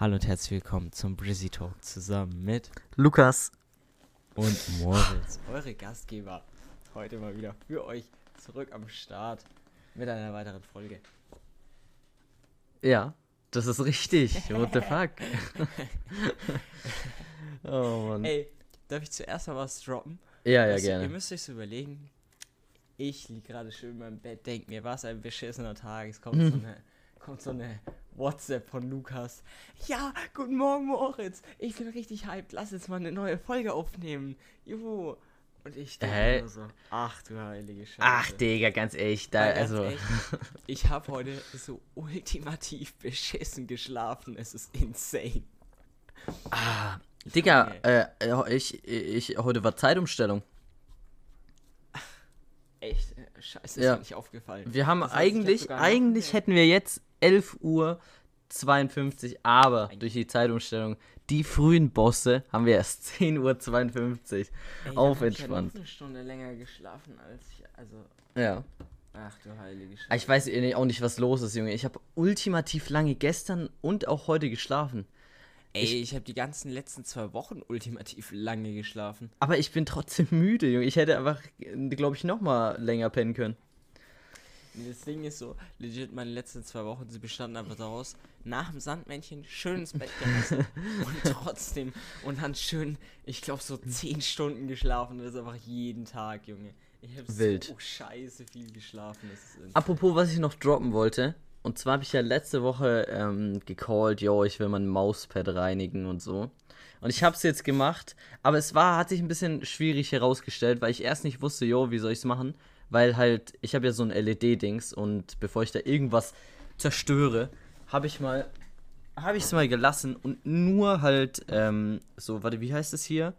Hallo und herzlich willkommen zum Brizzy Talk zusammen mit Lukas. und Moritz, eure Gastgeber. Heute mal wieder für euch zurück am Start mit einer weiteren Folge. Ja, das ist richtig. What the fuck? oh Mann. Ey, darf ich zuerst mal was droppen? ja, ja, Weißt du, Ihr gerne. müsst euch so überlegen, ich liege gerade schön in meinem Bett, denk mir, was ein beschissener Tag. Es kommt so eine, kommt so eine WhatsApp von Lukas. Ja, guten Morgen, Moritz. Ich bin richtig hyped. Lass jetzt mal eine neue Folge aufnehmen. Juhu. Und ich Hä? nur so, ach du heilige Scheiße. Ach, Digga, ganz ehrlich, da, ganz also. ehrlich, ich habe heute so ultimativ beschissen geschlafen. Es ist insane. Ah, Digga, äh, äh, ich, ich, heute war Zeitumstellung. Scheiße, ist Ja. mir nicht aufgefallen. Wir haben Das heißt, eigentlich, eigentlich hätten wir jetzt 11 Uhr 52, aber durch die Zeitumstellung, die frühen Bosse haben wir erst 10 Uhr 52 Ey, dann auf hab ich entspannt. eine Stunde länger geschlafen als ich, also, Ja. ach du heilige Scheiße. Ah, Ich weiß eh nicht- auch nicht, was los ist, Junge. Ich habe ultimativ lange gestern und auch heute geschlafen. Ey, ich, habe die ganzen letzten zwei Wochen ultimativ lange geschlafen. Aber ich bin trotzdem müde, Junge. Ich hätte einfach, glaube ich, noch mal länger pennen können. Nee, Das Ding ist so, legit, meine letzten zwei Wochen, sie bestanden einfach daraus, nach dem Sandmännchen schön ins Bett gelassen und trotzdem, und dann schön, ich glaube, so zehn Stunden geschlafen. Das ist einfach jeden Tag, Junge. Ich habe Wild. so scheiße viel geschlafen. Apropos, was ich noch droppen wollte. Und zwar habe ich ja letzte Woche ähm, gecallt, yo, ich will mein Mauspad reinigen und so. Und ich habe es jetzt gemacht, aber es war, hat sich ein bisschen schwierig herausgestellt, weil ich erst nicht wusste, yo, wie soll ich es machen? Weil halt, ich habe ja so ein LED-Dings und bevor ich da irgendwas zerstöre, habe ich mal, habe ich es mal gelassen und nur halt, ähm, so, warte, wie heißt es hier?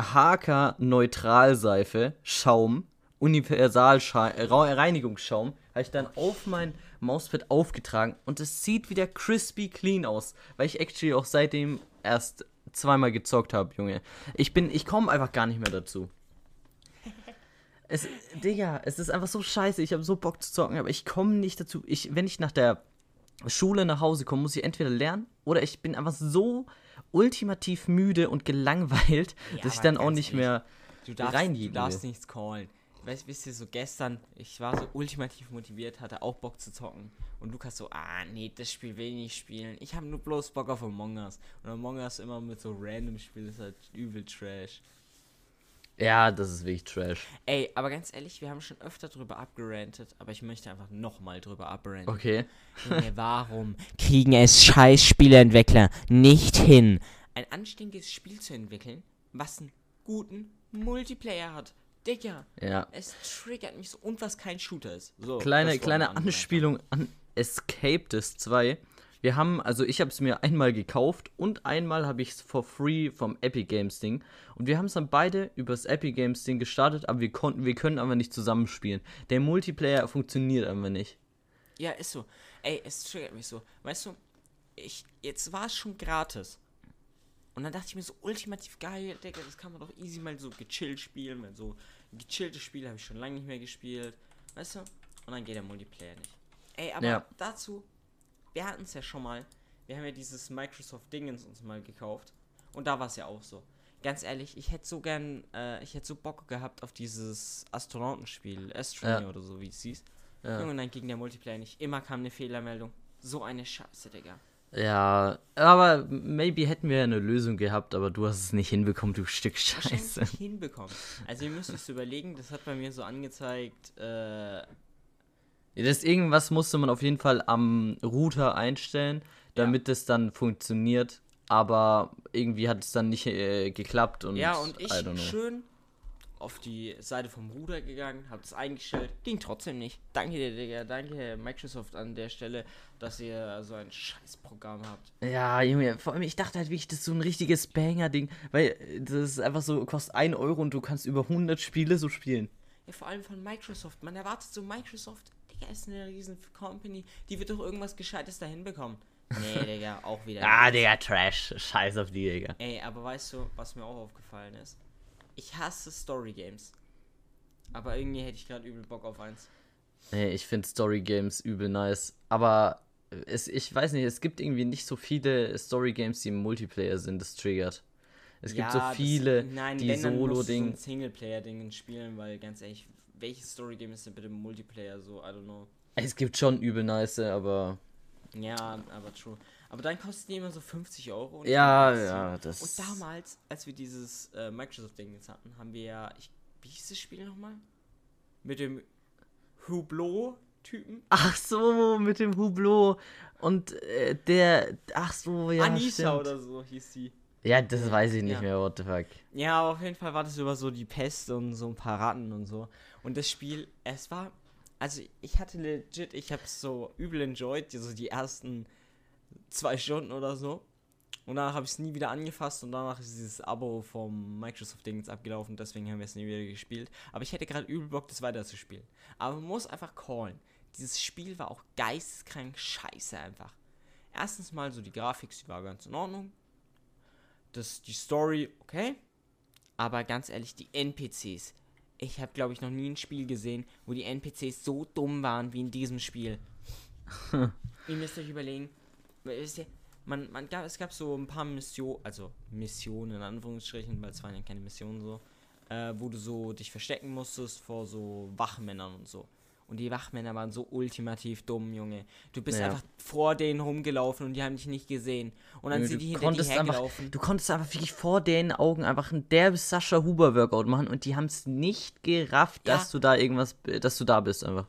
HK Neutralseife, Schaum, Universal Reinigungsschaum, habe ich dann auf mein Mauspad aufgetragen und es sieht wieder crispy clean aus, weil ich actually auch seitdem erst zweimal gezockt habe, Junge. Ich bin, ich komme einfach gar nicht mehr dazu. Es, Digga, es ist einfach so scheiße. Ich habe so Bock zu zocken, aber ich komme nicht dazu. Ich, wenn ich nach der Schule nach Hause komme, muss ich entweder lernen oder ich bin einfach so ultimativ müde und gelangweilt, Ja, dass ich dann auch nicht ehrlich, mehr Du darfst, du darfst nichts callen. Weißt, wisst ihr, so gestern, ich war so ultimativ motiviert, hatte auch Bock zu zocken. Und Lukas so, ah, nee, das Spiel will ich nicht spielen. Ich habe nur bloß Bock auf Among Us. Und Among Us immer mit so random Spielen ist halt übel Trash. Ja, das ist wirklich Trash. Ey, aber ganz ehrlich, wir haben schon öfter drüber abgerantet, aber ich möchte einfach nochmal drüber abranten. Okay. Junge, warum kriegen es scheiß Spieleentwickler nicht hin, ein anständiges Spiel zu entwickeln, was einen guten Multiplayer hat? Digga, Ja. es triggert mich so und was kein Shooter ist. So, Kleine, kleine. Anspielung an Escaped 2. Wir haben, also ich habe es mir einmal gekauft und einmal habe ich es for free vom Epic Games Ding. Und wir haben es dann beide übers Epic Games Ding gestartet, aber wir konnten, wir können aber nicht zusammenspielen. Der Multiplayer funktioniert einfach nicht. Ja, ist so. Ey, es triggert mich so. Weißt du, ich, jetzt war es schon gratis. Und dann dachte ich mir so, ultimativ geil, Digga, das kann man doch easy mal so gechillt spielen, weil so gechillte Spiele habe ich schon lange nicht mehr gespielt. Weißt du? Und dann geht der Multiplayer nicht. Ey, aber Ja. dazu, wir hatten es ja schon mal. Wir haben ja dieses Microsoft Dingens uns mal gekauft. Und da war es ja auch so. Ganz ehrlich, ich hätte so gern, äh, ich hätte so Bock gehabt auf dieses Astronautenspiel, Astronomy Ja. oder so, wie es hieß. Ja. Und dann ging der Multiplayer nicht. Immer kam eine Fehlermeldung. So eine Scheiße, Digga. Ja, aber maybe hätten wir eine Lösung gehabt, aber du hast es nicht hinbekommen, du Stück Scheiße. nicht hinbekommen. Also ihr müsst es überlegen, das hat bei mir so angezeigt, äh, Ja, Das irgendwas musste man auf jeden Fall am Router einstellen, damit es dann funktioniert. Aber irgendwie hat es dann nicht äh, geklappt und ja, und ich schön auf die Seite vom Ruder gegangen, hab das eingestellt, ging trotzdem nicht. Danke dir, Digga, danke Microsoft an der Stelle, dass ihr so ein Scheißprogramm habt. Ja, Junge, vor allem ich dachte halt wirklich, das ist so ein richtiges Banger-Ding, weil äh, das ist einfach so, kostet 1 Euro und du kannst über 100 Spiele so spielen. Ja, vor allem von Microsoft. Man erwartet so, Microsoft, Digga, ist eine riesen Company, die wird doch irgendwas Gescheites da hinbekommen. Nee, Digga, auch wieder. Ah, Digga, Trash. Scheiß auf die, Digga. Ey, aber weißt du, was mir auch aufgefallen ist? Ich hasse Story Games. Aber irgendwie hätte ich gerade übel Bock auf eins. Nee, ich finde Story Games übel nice. Aber es, ich weiß nicht, es gibt irgendwie nicht so viele Story-Games, die im Multiplayer sind, das triggert. Es gibt so viele, das, nein, die so Solo-Ding. ein Singleplayer-Ding spielen, weil ganz ehrlich, welches Story-Game ist denn bitte im Multiplayer so? I don't know. Es gibt schon übel nice, aber. Ja, aber true. Aber dann kosten die immer so 50 Euro. und Ja, ja, das. Und damals, als wir dieses äh, Microsoft-Ding jetzt hatten, haben wir ja. Ich, wie hieß das Spiel nochmal? Mit dem Hublot-Typen? Ach so, mit dem Hublot. Und äh, der. Ach so, ja. Anisha stimmt. oder so hieß sie. Ja, das weiß ich nicht Ja. mehr, what the fuck. Ja, aber auf jeden Fall war das über so die Pest und so ein paar Ratten und so. Und das Spiel, es war. Also ich hatte legit, ich habe so übel enjoyed, so die ersten zwei Stunden oder so. Und danach habe ich es nie wieder angefasst und danach ist dieses Abo vom Microsoft-Ding jetzt abgelaufen, deswegen haben wir es nie wieder gespielt. Aber ich hätte gerade übel Bock, das weiterzuspielen. Aber man muss einfach callen. Dieses Spiel war auch geisteskrank scheiße einfach. Erstens mal so die Grafik, die war ganz in Ordnung. Das, die Story, okay. Aber ganz ehrlich, die NPCs. Ich habe, glaube ich, noch nie ein Spiel gesehen, wo die NPCs so dumm waren wie in diesem Spiel. Ihr müsst euch überlegen, man, man gab, es gab so ein paar Missionen, also Missionen in Anführungsstrichen, weil es waren ja keine Missionen so, äh, wo du so dich verstecken musstest vor so Wachmännern und so. Und die Wachmänner waren so ultimativ dumm, Junge. Du bist Ja. einfach vor denen rumgelaufen und die haben dich nicht gesehen. Und dann Junge, sind die du, hinter dir konntest einfach, hergelaufen. du konntest einfach wirklich vor deren Augen einfach ein derbes Sascha Huber Workout machen und die haben es nicht gerafft, Ja. dass du da irgendwas, dass du da bist einfach.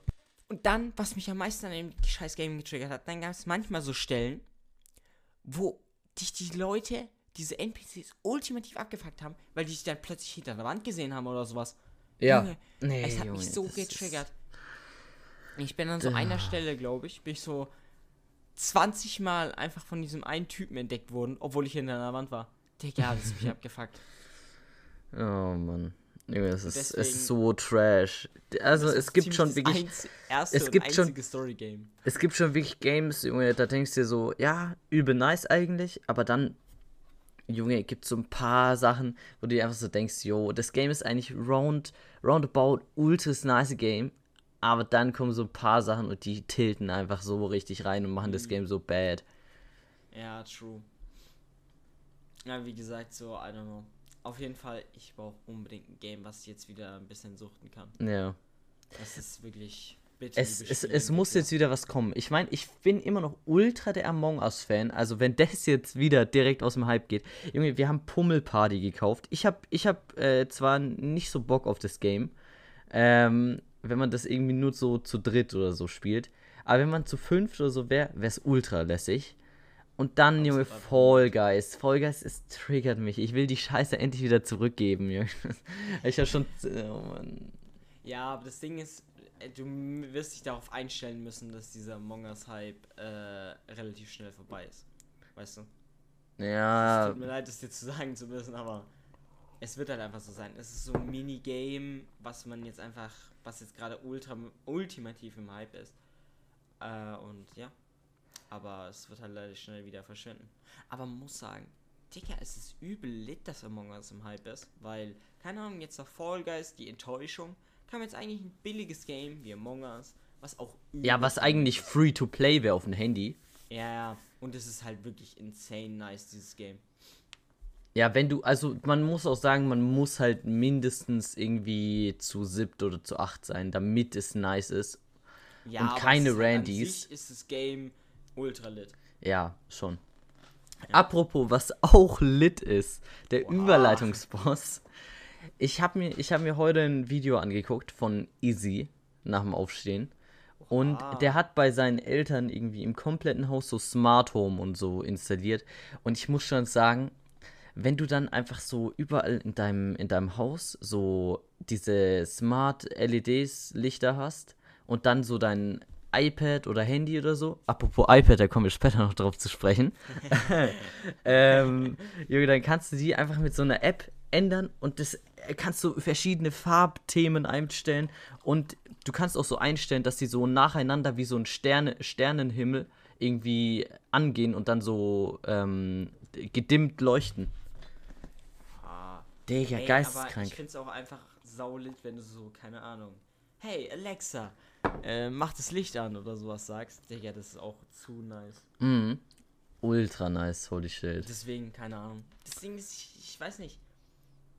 Und dann, was mich am meisten an dem scheiß Game getriggert hat, dann gab es manchmal so Stellen, wo dich die Leute, diese NPCs, ultimativ abgefuckt haben, weil die sich dann plötzlich hinter der Wand gesehen haben oder sowas. Junge, nee, es hat Junge, mich so ist- getriggert. Ich bin an so einer Stelle, glaube ich, bin ich so 20 Mal einfach von diesem einen Typen entdeckt worden, obwohl ich hinter einer Wand war. Digga, das hat mich abgefuckt. Oh Mann. Junge, es ist, es ist so trash. Also Das es gibt schon das wirklich, es gibt schon- es gibt schon wirklich Games, Junge, da denkst du dir so, ja, übel nice eigentlich, aber dann, Junge, gibt so ein paar Sachen, wo du dir einfach so denkst, yo, das Game ist eigentlich round, roundabout ultras nice Game, aber dann kommen so ein paar Sachen und die tilten einfach so richtig rein und machen das Mhm. Game so bad. Ja, true. Ja, wie gesagt, so, I don't know. Auf jeden Fall, ich brauche unbedingt ein Game, was jetzt wieder ein bisschen suchten kann. Ja. Das ist wirklich bitte. Es, es, es muss jetzt wieder was kommen. Ich meine, ich bin immer noch ultra der Among Us-Fan. Also, wenn das jetzt wieder direkt aus dem Hype geht. Junge, wir haben Pummelparty gekauft. Ich habe ich hab, äh, zwar nicht so Bock auf das Game, ähm, wenn man das irgendwie nur so zu dritt oder so spielt. Aber wenn man zu fünft oder so wäre, wäre es ultra lässig. Und dann, Junge. Fall Guys. Fall Guys, es triggert mich. Ich will die Scheiße endlich wieder zurückgeben, Junge. Ich habe schon. Oh Mann. Ja, aber das Ding ist, äh, du wirst dich darauf einstellen müssen, dass dieser Among Us-Hype äh, relativ schnell vorbei ist. Weißt du? Es Ja, tut mir leid, das dir zu sagen zu müssen, aber es wird halt einfach so sein. Es ist so ein Minigame, was man jetzt einfach, was jetzt gerade ultra ultimativ im Hype ist. Äh, und ja. Aber es wird halt leider schnell wieder verschwinden. Aber man muss sagen, Digga, es ist übel lit, dass Among Us im Hype ist, weil, keine Ahnung, jetzt nach Fall Guys, die Enttäuschung, kam jetzt eigentlich ein billiges Game wie Among Us, was auch Ja, was eigentlich free to play wäre auf dem Handy. Ja, ja, und es ist halt wirklich insane nice, dieses Game. Ja, wenn du, also man muss auch sagen, man muss halt mindestens irgendwie zu siebt oder zu acht sein, damit es nice ist. Ja, Und keine halt an Randys. sich ist das Game ultra lit. Ja, schon. Apropos, was auch lit ist, der Wow. Überleitungsboss. Ich habe mir, ich hab mir heute ein Video angeguckt von Easy nach dem Aufstehen. Und Oha. der hat bei seinen Eltern irgendwie im kompletten Haus so Smart Home und so installiert. Und ich muss schon sagen, wenn du dann einfach so überall in deinem, in deinem Haus so diese Smart LEDs Lichter hast und dann so dein iPad oder Handy oder so. Apropos iPad, da kommen wir später noch drauf zu sprechen. ähm, Junge, dann kannst du die einfach mit so einer App ändern und das äh, kannst du verschiedene Farbthemen einstellen und du kannst auch so einstellen, dass die so nacheinander wie so ein Sterne, Sternenhimmel irgendwie angehen und dann so ähm, gedimmt leuchten. Ah. Digga, Ey, aber geisteskrank. ich find's auch einfach saulit, wenn du so, keine Ahnung. Hey, Alexa, äh, mach das Licht an oder sowas sagst, Digga, das ist auch zu nice. Mhm. Ultra nice, holy shit. Deswegen, keine Ahnung. Das Ding ist, ich, ich weiß nicht.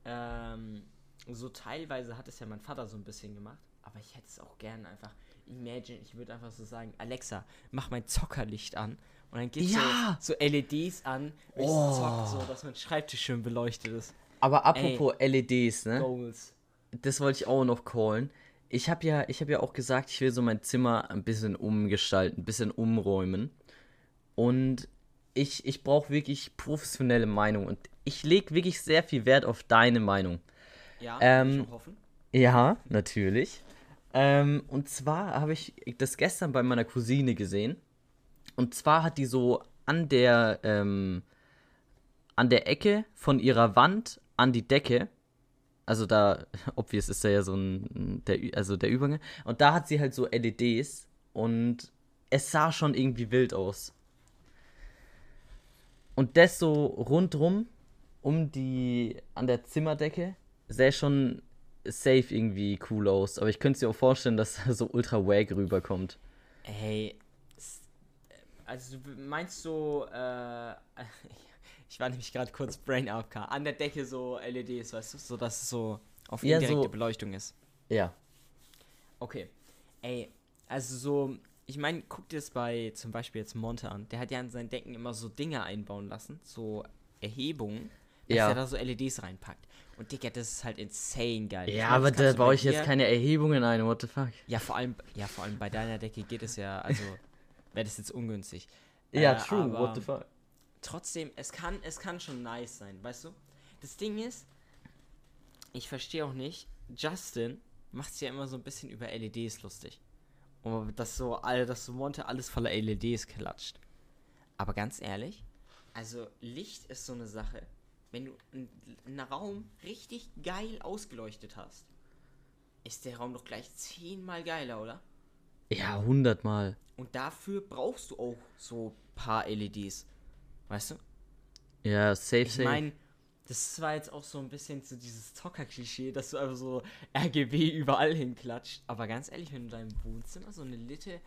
Ähm, so teilweise hat es ja mein Vater so ein bisschen gemacht, aber ich hätte es auch gern einfach. Imagine, ich würde einfach so sagen, Alexa, mach mein Zockerlicht an. Und dann geht Ja. so, so LEDs an, ich Oh. zock, so, dass mein Schreibtisch schön beleuchtet ist. Aber apropos LEDs, ne? Goals. Das wollte ich auch noch callen. Ich habe ja, ich habe ja auch gesagt, ich will so mein Zimmer ein bisschen umgestalten, ein bisschen umräumen. Und ich, ich brauche wirklich professionelle Meinung. Und ich lege wirklich sehr viel Wert auf deine Meinung. Ja, Ähm, ich hoffen. Ja, natürlich. Ähm, und zwar habe ich das gestern bei meiner Cousine gesehen. Und zwar hat die so an der, ähm, an der Ecke von ihrer Wand an die Decke, also da, obvious ist da ja so ein, der, also der Übergang, und da hat sie halt so LEDs und es sah schon irgendwie wild aus. Und das so rundrum, um die, an der Zimmerdecke, sähe schon safe irgendwie cool aus. Aber ich könnte mir auch vorstellen, dass da so ultra wag rüberkommt. Hey, also du meinst so, äh, ich war nämlich gerade kurz Brain AFK, an der Decke so LEDs, weißt du, so dass es so auf Ja, indirekte so- Beleuchtung ist. Ja. Okay. Ey, also so, ich meine, guck dir das bei zum Beispiel jetzt Monte an. Der hat ja an seinen Decken immer so Dinge einbauen lassen, so Erhebungen, dass Ja. er da so LEDs reinpackt. Und Digga, das ist halt insane geil. Ich Ja, mein, aber da baue ich jetzt keine Erhebungen ein, what the fuck. Ja, vor allem, ja, vor allem bei deiner Decke geht es ja, also wäre das jetzt ungünstig. Ja, Äh, true, what the fuck. Trotzdem, es kann, es kann schon nice sein, weißt du? Das Ding ist, ich verstehe auch nicht, Justin macht sich ja immer so ein bisschen über LEDs lustig. Und dass so, all, dass so Monte alles voller LEDs klatscht. Aber ganz ehrlich, also Licht ist so eine Sache. Wenn du einen Raum richtig geil ausgeleuchtet hast, ist der Raum doch gleich zehnmal geiler, oder? Ja, hundertmal. Und dafür brauchst du auch so paar LEDs. Weißt du? Ja, safe, Ich safe. meine, das war jetzt auch so ein bisschen so dieses Zocker-Klischee, dass du einfach so RGB überall hinklatscht. Aber ganz ehrlich, wenn du in deinem Wohnzimmer so eine Litte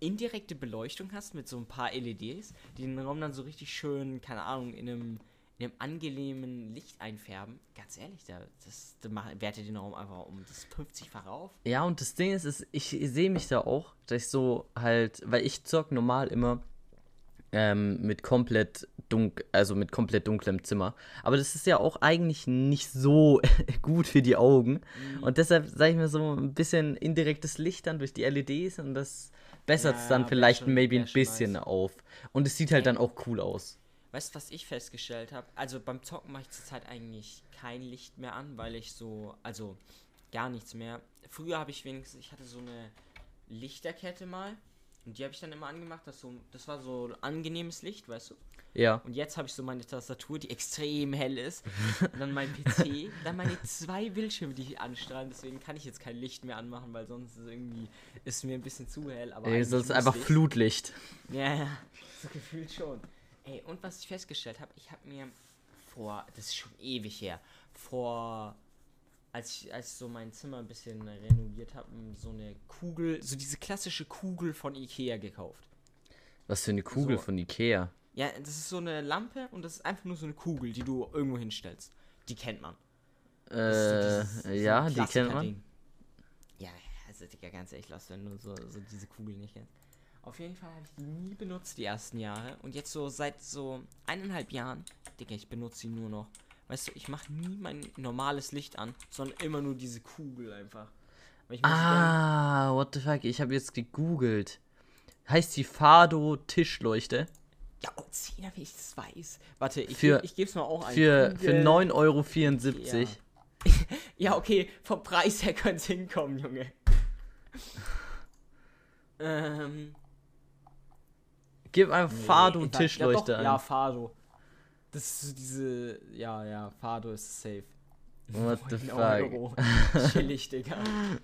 indirekte Beleuchtung hast mit so ein paar LEDs, die den Raum dann so richtig schön, keine Ahnung, in einem, in einem angenehmen Licht einfärben, ganz ehrlich, da, das, da mach- wertet den Raum einfach um das 50-fache auf. Ja, und das Ding ist, ist ich sehe mich da auch, dass ich so halt, weil ich zock normal immer ähm, mit komplett dunkel, also mit komplett dunklem Zimmer. Aber das ist ja auch eigentlich nicht so gut für die Augen. Und deshalb sage ich mir so ein bisschen indirektes Licht dann durch die LEDs und das bessert es Ja, dann vielleicht schon- maybe ein bisschen nice. auf. Und es sieht halt dann auch cool aus. Weißt du, was ich festgestellt habe? Also beim Zocken mache ich zurzeit eigentlich kein Licht mehr an, weil ich so, also gar nichts mehr. Früher habe ich wenigstens, ich hatte so eine Lichterkette mal und die habe ich dann immer angemacht. Das, so, das war so angenehmes Licht, weißt du? Ja. Und jetzt habe ich so meine Tastatur, die extrem hell ist. Und dann mein PC, dann meine zwei Bildschirme, die anstrahlen. Deswegen kann ich jetzt kein Licht mehr anmachen, weil sonst ist irgendwie ist mir ein bisschen zu hell. Aber Ey, das ist einfach ich. Flutlicht. Ja, ja, so gefühlt schon. Ey, und was ich festgestellt habe, ich habe mir vor, das ist schon ewig her, vor, als ich, als ich so mein Zimmer ein bisschen renoviert habe, so eine Kugel, so diese klassische Kugel von Ikea gekauft. Was für eine Kugel So. von Ikea. Ja, das ist so eine Lampe und das ist einfach nur so eine Kugel, die du irgendwo hinstellst. Die kennt man. So Äh, dieses- so ein ja, die kennt man. Ja, also Digga, ganz ehrlich, lass, wenn du so, so diese Kugel nicht kennst. Auf jeden Fall habe ich die nie benutzt die ersten Jahre. Und jetzt so seit so eineinhalb Jahren, Digga, ich benutze sie nur noch. Weißt du, ich mache nie mein normales Licht an, sondern immer nur diese Kugel einfach. Ich Ah, what the fuck? Ich habe jetzt gegoogelt. Heißt die Fado Tischleuchte? ja, oh, Zehner, wie ich das weiß. Warte, ich, Für- ich gebe es mal auch ein. Für, für Kugel. 9,74 Euro. Ja, okay, vom Preis her könnte es hinkommen, Junge. ähm. Gib einfach Fado Nee, Tischleuchte ja, doch, ein. Ja, Fado. Das ist so diese. Ja, ja, Fado ist safe. What the 9 fuck? Euro. Chillig, Digga.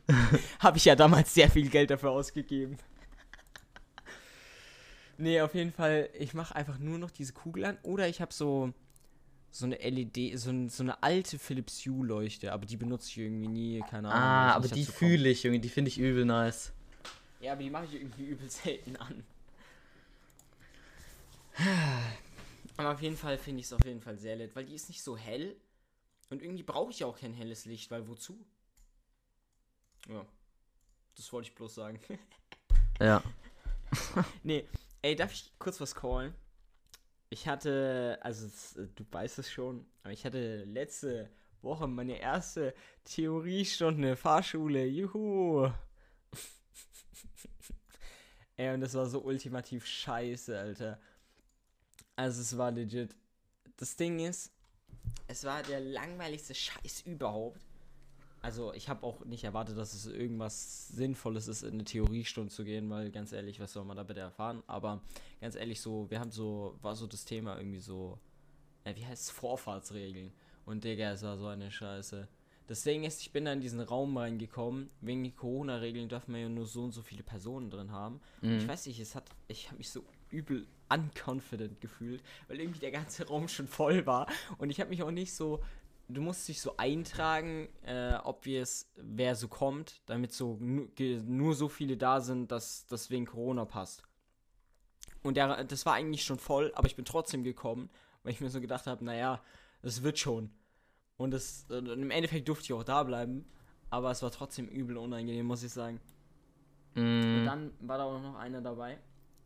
Habe ich ja damals sehr viel Geld dafür ausgegeben. Nee, auf jeden Fall, ich mache einfach nur noch diese Kugel an. Oder ich habe so so eine LED, so, ein, so eine alte Philips Hue Leuchte, aber die benutze ich irgendwie nie, keine Ahnung. Ah, aber die fühle ich, Junge. Die finde ich übel nice. Ja, aber die mache ich irgendwie übel selten an. Aber auf jeden Fall finde ich es auf jeden Fall sehr lit, weil die ist nicht so hell. Und irgendwie brauche ich ja auch kein helles Licht, weil wozu? Ja. Das wollte ich bloß sagen. Ja. nee, ey, darf ich kurz was callen? Ich hatte, also äh, du weißt es schon, aber ich hatte letzte Woche meine erste Theoriestunde Fahrschule. Juhu! ey, und das war so ultimativ scheiße, Alter. Also es war legit. Das Ding ist, es war der langweiligste Scheiß überhaupt. Also ich habe auch nicht erwartet, dass es irgendwas Sinnvolles ist, in eine Theoriestunde zu gehen, weil ganz ehrlich, was soll man da bitte erfahren? Aber ganz ehrlich, so, wir haben so, war so das Thema irgendwie so, äh, wie heißt es, Vorfahrtsregeln. Und Digga, es war so eine Scheiße. Das Ding ist, ich bin da in diesen Raum reingekommen, wegen den Corona-Regeln dürfen wir ja nur so und so viele Personen drin haben. Mhm. Ich weiß nicht, es hat, ich habe mich so übel unconfident gefühlt, weil irgendwie der ganze Raum schon voll war und ich habe mich auch nicht so du musst dich so eintragen, äh, ob wir es, wer so kommt, damit so nur so viele da sind, dass das wegen Corona passt. Und der, das war eigentlich schon voll, aber ich bin trotzdem gekommen, weil ich mir so gedacht habe, naja, das wird schon. Und, das, und im Endeffekt durfte ich auch da bleiben, aber es war trotzdem übel unangenehm, muss ich sagen. Und Mm, dann war da auch noch einer dabei.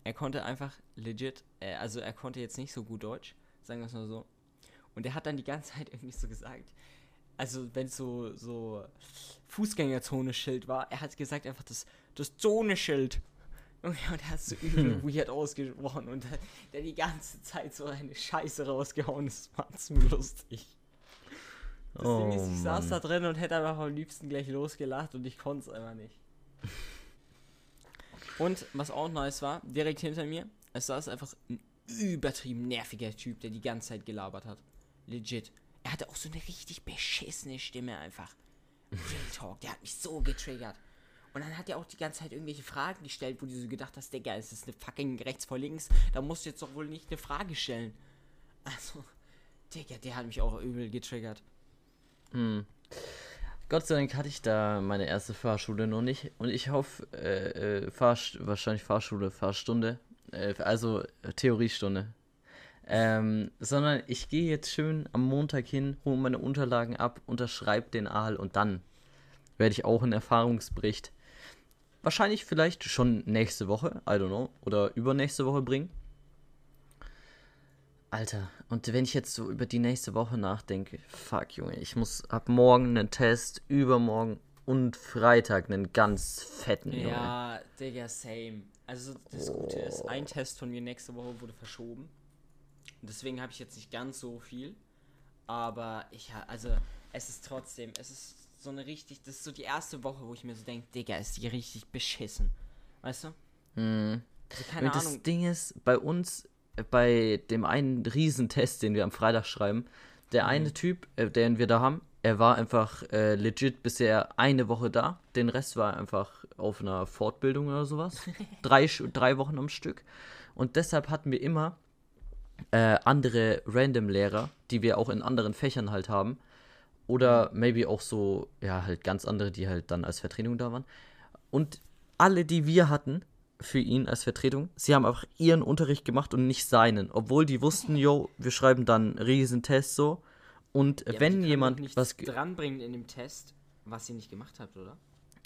Er konnte einfach legit, äh, also er konnte jetzt nicht so gut Deutsch, sagen wir es mal so. Und er hat dann die ganze Zeit irgendwie so gesagt, also wenn es so, so Fußgängerzone-Schild war, er hat gesagt einfach das, das Zone-Schild. Und er hat so übel weird ausgesprochen und der, der die ganze Zeit so eine Scheiße rausgehauen, das war zu lustig. Das Ding ist, ich saß Mann. da drin und hätte einfach am liebsten gleich losgelacht und ich konnte es einfach nicht. Und was auch nice war, direkt hinter mir, es saß einfach ein übertrieben nerviger Typ, der die ganze Zeit gelabert hat. Legit. Er hatte auch so eine richtig beschissene Stimme einfach. Real Talk, der hat mich so getriggert. Und dann hat er auch die ganze Zeit irgendwelche Fragen gestellt, wo du so gedacht hast, Digga, ist eine fucking rechts vor links, da musst du jetzt doch wohl nicht eine Frage stellen. Also, Digga, der hat mich auch übel getriggert. hm. Gott sei Dank hatte ich da meine erste Fahrschule noch nicht. Und ich hoffe, äh, äh, Fahr wahrscheinlich Fahrschule, Fahrstunde, äh, also äh, Theoriestunde. Ähm, sondern ich gehe jetzt schön am Montag hin, hole meine Unterlagen ab, unterschreibe den Aal und dann werde ich auch einen Erfahrungsbericht wahrscheinlich vielleicht schon nächste Woche, I don't know, oder übernächste Woche bringen. Alter, und wenn ich jetzt so über die nächste Woche nachdenke, fuck Junge, ich muss ab morgen einen Test, übermorgen und Freitag einen ganz fetten, Junge. Ja, Digga, same. Also das Gute ist, ein Test von mir nächste Woche wurde verschoben. Deswegen habe ich jetzt nicht ganz so viel. Aber ich also es ist trotzdem, es ist so eine richtig, das ist so die erste Woche, wo ich mir so denke, Digga, ist die richtig beschissen. Weißt du? Hm. Also keine und das Ahnung. Ding ist, bei uns, bei dem einen Riesentest, den wir am Freitag schreiben, der eine Typ, äh, den wir da haben, er war einfach äh, legit bisher eine Woche da. Den Rest war einfach auf einer Fortbildung oder sowas. drei, drei Wochen am Stück. Und deshalb hatten wir immer äh, andere Random-Lehrer, die wir auch in anderen Fächern halt haben. Oder maybe auch so, ja, halt ganz andere, die halt dann als Vertretung da waren. Und alle, die wir hatten für ihn als Vertretung, sie haben einfach ihren Unterricht gemacht und nicht seinen. Obwohl die wussten, yo, wir schreiben dann einen Riesentest so. Und Ja, wenn jemand was. dranbringen in dem Test, was ihr nicht gemacht habt, oder?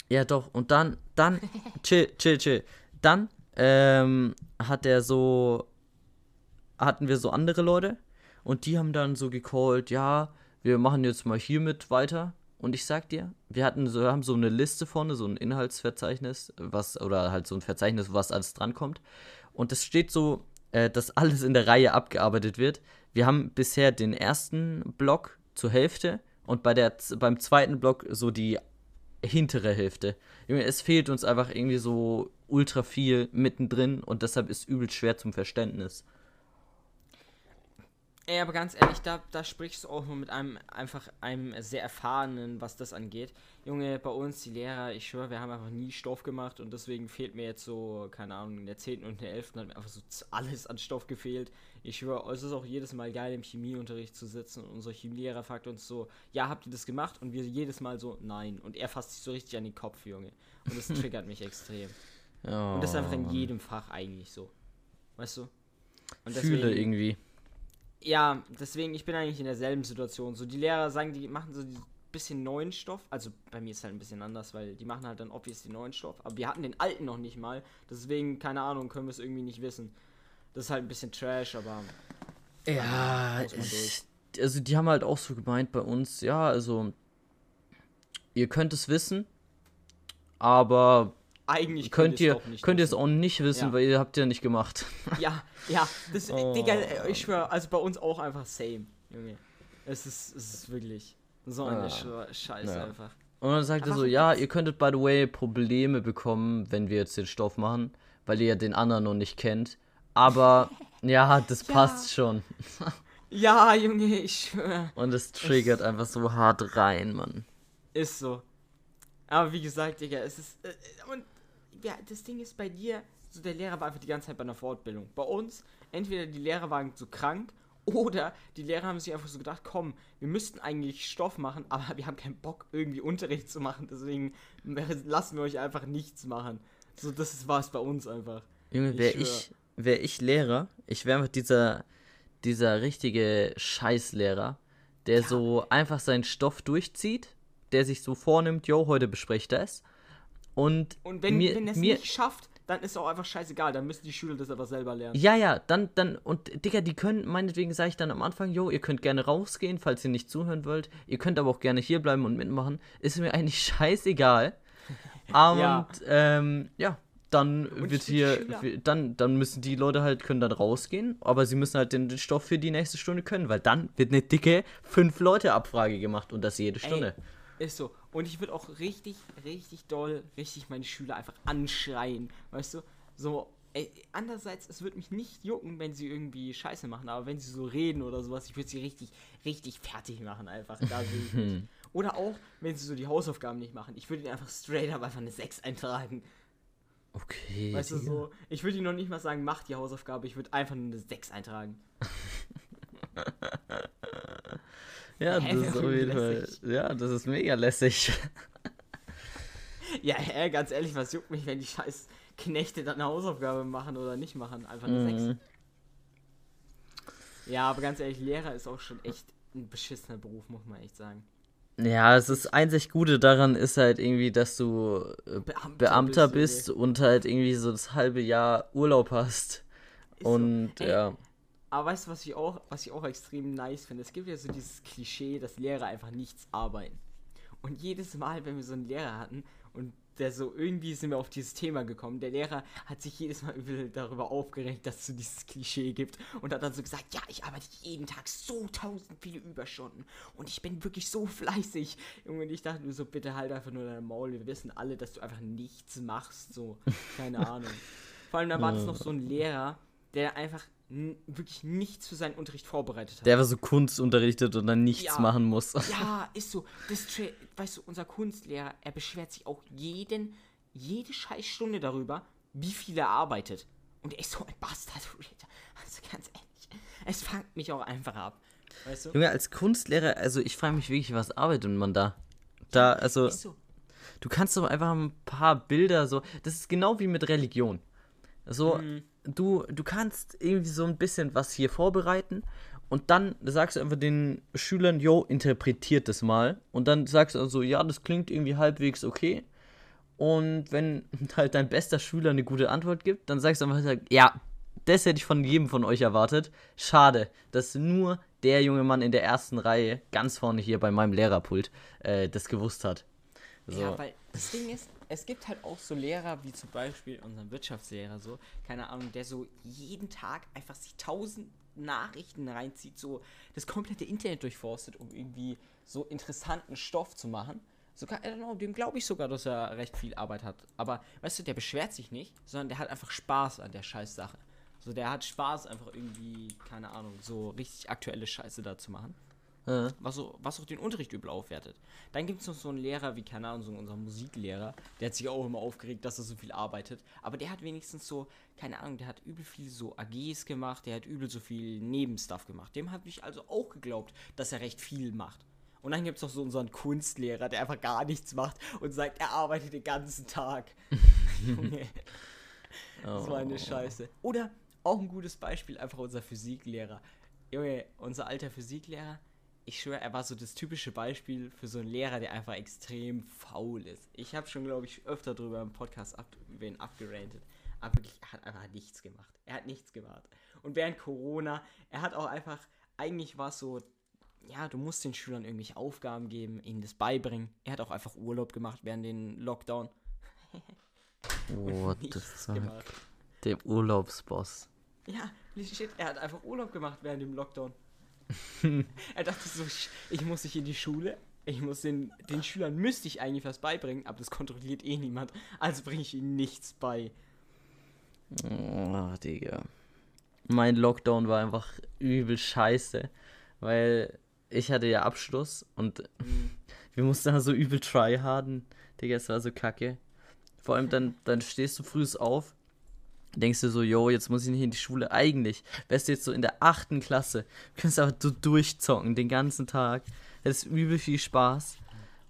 Ja, doch. Und dann, dann, chill, chill, chill. Dann ähm, hat er so, hatten wir so andere Leute und die haben dann so gecallt, ja, wir machen jetzt mal hiermit weiter. Und ich sag dir, wir hatten so, haben so eine Liste vorne, so ein Inhaltsverzeichnis, was, oder halt so ein Verzeichnis, was alles drankommt. Und es steht so, äh, dass alles in der Reihe abgearbeitet wird. Wir haben bisher den ersten Block zur Hälfte und bei der, beim zweiten Block so die hintere Hälfte. Es fehlt uns einfach irgendwie so ultra viel mittendrin und deshalb ist übel schwer zum Verständnis. Ey, aber ganz ehrlich, da, da sprichst du auch nur mit einem einfach einem sehr erfahrenen, was das angeht. Junge, bei uns, die Lehrer, ich schwöre, wir haben einfach nie Stoff gemacht und deswegen fehlt mir jetzt so, keine Ahnung, in der 10. und der 11. hat mir einfach so alles an Stoff gefehlt. Ich schwöre, es ist auch jedes Mal geil, im Chemieunterricht zu sitzen und unser Chemielehrer fragt uns so, ja, habt ihr das gemacht? Und wir jedes Mal so, nein. Und er fasst sich so richtig an den Kopf, Junge. Und das triggert mich extrem. Ja. Und das ist einfach in jedem Fach eigentlich so. Weißt du? Und Fühle irgendwie. Ja, deswegen, ich bin eigentlich in derselben Situation. So, die Lehrer sagen, die machen so ein bisschen neuen Stoff. Also bei mir ist halt ein bisschen anders, weil die machen halt dann obviously neuen Stoff. Aber wir hatten den alten noch nicht mal. Deswegen, keine Ahnung, können wir es irgendwie nicht wissen. Das ist halt ein bisschen Trash, aber. Ja, ich, also die haben halt auch so gemeint bei uns, ja, also ihr könnt es wissen, aber Eigentlich könnt ihr es auch nicht könnt ihr es wissen. auch nicht wissen, Ja. weil ihr habt ja nicht gemacht. Ja, ja, das, Oh. Digga, ich schwör, also bei uns auch einfach same, Junge. Es ist, es ist wirklich so eine Ah. Sch- Scheiße Ja. einfach. Und dann sagt er so, ja, ihr könntet by the way Probleme bekommen, wenn wir jetzt den Stoff machen, weil ihr ja den anderen noch nicht kennt. Aber ja, das Ja. passt schon. Ja, Junge, ich schwör. Und es triggert einfach so hart rein, Mann. Ist so. Aber wie gesagt, Digga, es ist. Äh, und ja, das Ding ist bei dir, so der Lehrer war einfach die ganze Zeit bei einer Fortbildung. Bei uns, entweder die Lehrer waren so krank oder die Lehrer haben sich einfach so gedacht, komm, wir müssten eigentlich Stoff machen, aber wir haben keinen Bock, irgendwie Unterricht zu machen, deswegen lassen wir euch einfach nichts machen. So, das war es bei uns einfach. Junge, Ich wäre ich, wär ich Lehrer, ich wäre einfach dieser, dieser richtige Scheißlehrer, der Ja. so einfach seinen Stoff durchzieht, der sich so vornimmt, yo, heute besprecht das. Und, Und wenn, mir, wenn er es nicht schafft, dann ist auch einfach scheißegal, dann müssen die Schüler das aber selber lernen. Ja, ja, dann, dann, und Digga, die können, meinetwegen sage ich dann am Anfang, jo, ihr könnt gerne rausgehen, falls ihr nicht zuhören wollt. Ihr könnt aber auch gerne hier bleiben und mitmachen. Ist mir eigentlich scheißegal. Und, Ja. ähm, ja, dann ich wird hier, dann, dann müssen die Leute halt, können dann rausgehen, aber sie müssen halt den, den Stoff für die nächste Stunde können, weil dann wird eine dicke fünf Leute Abfrage gemacht und das jede Stunde. Ist so. Und ich würde auch richtig, richtig doll, richtig meine Schüler einfach anschreien. Weißt du? So, ey, andererseits, es würde mich nicht jucken, wenn sie irgendwie Scheiße machen, aber wenn sie so reden oder sowas, ich würde sie richtig, richtig fertig machen einfach. Da sehe ich. Oder auch, wenn sie so die Hausaufgaben nicht machen. Ich würde ihnen einfach straight up einfach eine 6 eintragen. Okay. Weißt du, so, ich würde ihnen noch nicht mal sagen, mach die Hausaufgabe, ich würde einfach nur eine 6 eintragen. Ja, das ist auf jeden Fall, ja, das ist mega lässig. Ja, hä, ganz ehrlich, was juckt mich, wenn die scheiß Knechte dann eine Hausaufgabe machen oder nicht machen? Einfach eine 6. Mhm. Ja, aber ganz ehrlich, Lehrer ist auch schon echt ein beschissener Beruf, muss man echt sagen. Ja, es ist einzig Gute daran ist halt irgendwie, dass du äh, Beamter Beamter bist, bist und halt irgendwie so das halbe Jahr Urlaub hast. Ist so. Und Ey, ja. Aber weißt du, was ich auch, was ich auch extrem nice finde? Es gibt ja so dieses Klischee, dass Lehrer einfach nichts arbeiten. Und jedes Mal, wenn wir so einen Lehrer hatten und der so irgendwie sind wir auf dieses Thema gekommen, der Lehrer hat sich jedes Mal darüber aufgeregt, dass es so dieses Klischee gibt und hat dann so gesagt, ja, ich arbeite jeden Tag so tausend viele Überstunden und ich bin wirklich so fleißig. Junge, und ich dachte nur so, bitte halt einfach nur dein Maul, wir wissen alle, dass du einfach nichts machst, so, keine Ahnung. Vor allem, da war das noch so ein Lehrer, der einfach wirklich nichts für seinen Unterricht vorbereitet hat. Der war so Kunst unterrichtet und dann nichts Ja. machen muss. Ja, ist so. Das, weißt du, unser Kunstlehrer, er beschwert sich auch jeden, jede Scheißstunde darüber, wie viel er arbeitet. Und er ist so ein Bastard. Also ganz ehrlich, es fangt mich auch einfach ab. Weißt du? Junge, als Kunstlehrer, also ich frage mich wirklich, was arbeitet man da? Da, also, Ist so. du kannst doch einfach ein paar Bilder so. Das ist genau wie mit Religion. So, Mhm. Du, du kannst irgendwie so ein bisschen was hier vorbereiten und dann sagst du einfach den Schülern, yo, interpretiert das mal. Und dann sagst du also, ja, das klingt irgendwie halbwegs okay. Und wenn halt dein bester Schüler eine gute Antwort gibt, dann sagst du einfach, ja, das hätte ich von jedem von euch erwartet. Schade, dass nur der junge Mann in der ersten Reihe, ganz vorne hier bei meinem Lehrerpult, äh, das gewusst hat. So. Ja, weil das Ding ist, es gibt halt auch so Lehrer, wie zum Beispiel unseren Wirtschaftslehrer, so, keine Ahnung, der so jeden Tag einfach sich tausend Nachrichten reinzieht, so das komplette Internet durchforstet, um irgendwie so interessanten Stoff zu machen. Sogar, I don't know, dem glaube ich sogar, dass er recht viel Arbeit hat. Aber, weißt du, der beschwert sich nicht, sondern der hat einfach Spaß an der Scheißsache. So, der hat Spaß, einfach irgendwie, keine Ahnung, so richtig aktuelle Scheiße da zu machen Äh, was, so, was auch den Unterricht übel aufwertet. Dann gibt es noch so einen Lehrer wie, keine Ahnung, so unser Musiklehrer, der hat sich auch immer aufgeregt, dass er so viel arbeitet. Aber der hat wenigstens so, keine Ahnung, der hat übel viel so AGs gemacht, der hat übel so viel Nebenstuff gemacht. Dem habe ich also auch geglaubt, dass er recht viel macht. Und dann gibt es noch so unseren Kunstlehrer, der einfach gar nichts macht und sagt, er arbeitet den ganzen Tag. Junge. So eine Oh. Scheiße. Oder auch ein gutes Beispiel, einfach unser Physiklehrer. Junge, unser alter Physiklehrer, ich schwöre, er war so das typische Beispiel für so einen Lehrer, der einfach extrem faul ist. Ich habe schon, glaube ich, öfter drüber im Podcast ab, über ihn abgerantet. Aber wirklich, er hat einfach nichts gemacht. Er hat nichts gemacht. Und während Corona, er hat auch einfach, eigentlich war es so, ja, du musst den Schülern irgendwelche Aufgaben geben, ihnen das beibringen. Er hat auch einfach Urlaub gemacht während den Lockdown. What the fuck? gemacht. Dem Urlaubsboss. Ja, shit, er hat einfach Urlaub gemacht während dem Lockdown. er dachte so, ich muss nicht in die Schule. Ich muss den, den Schülern müsste ich eigentlich was beibringen, aber das kontrolliert eh niemand. Also bringe ich ihnen nichts bei. Oh, Digga. Mein Lockdown war einfach übel scheiße, weil ich hatte ja Abschluss und wir mussten da so übel tryharden. Digga, es war so kacke. Vor allem dann, dann stehst du früh auf, denkst du so, yo, jetzt muss ich nicht in die Schule. Eigentlich wärst du jetzt so in der achten Klasse, könntest aber so durchzocken den ganzen Tag. Das ist übel viel Spaß.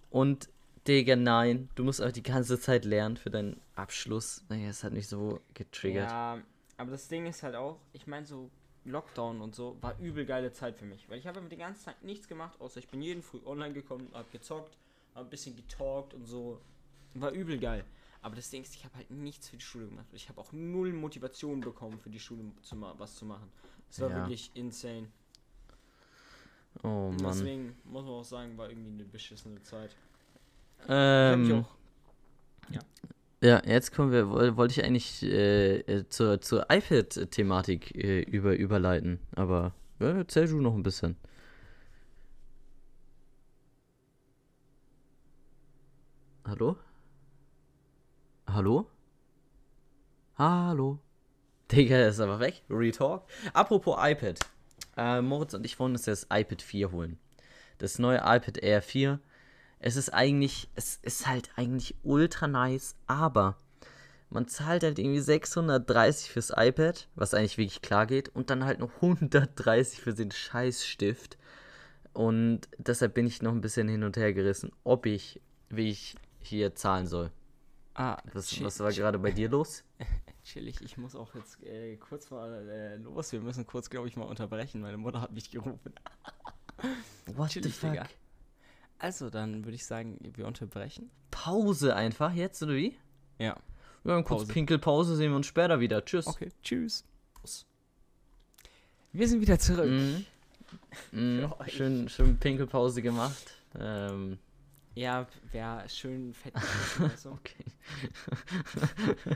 Und Digga, nein, du musst auch die ganze Zeit lernen für deinen Abschluss. Naja, es hat mich so getriggert. Ja, aber das Ding ist halt auch, ich meine so Lockdown und so war übel geile Zeit für mich, weil ich habe den ganzen Tag nichts gemacht, außer ich bin jeden früh online gekommen, hab gezockt, hab ein bisschen getalkt und so. War übel geil. Aber das Ding ist, ich habe halt nichts für die Schule gemacht. Ich habe auch null Motivation bekommen, für die Schule zu was zu machen. Das war Ja. wirklich insane. Oh Mann. Deswegen muss man auch sagen, war irgendwie eine beschissene Zeit. Ähm, auch. Ja, jetzt kommen wir, woll- wollte ich eigentlich äh, äh, zur, zur iPad-Thematik äh, über, überleiten, aber ja, erzähl du noch ein bisschen. Hallo? Hallo? Hallo? Digga, der ist aber weg. Retalk. Apropos iPad. Äh, Moritz und ich wollen uns das iPad 4 holen. Das neue iPad Air 4 es ist eigentlich, es ist halt eigentlich ultra nice, aber man zahlt halt irgendwie 630 fürs iPad, was eigentlich wirklich klar geht, und dann halt noch 130 für den Scheißstift. Und deshalb bin ich noch ein bisschen hin und her gerissen, ob ich, wie ich hier zahlen soll. Ah, Was, chill- was war chill- gerade bei dir los? Chillig, ich muss auch jetzt äh, kurz mal äh, los. Wir müssen kurz, glaube ich, mal unterbrechen. Meine Mutter hat mich gerufen. What Chillig, Digga. Also, dann würde ich sagen, wir unterbrechen. Pause einfach jetzt, oder wie? Ja. Ja, dann kurz Pause. Pinkelpause, sehen wir uns später wieder. Tschüss. Okay, tschüss. Wir sind wieder zurück. Mhm. Mhm. Schön, schön Pinkelpause gemacht. Ähm, Ja, wäre schön fett. du? okay.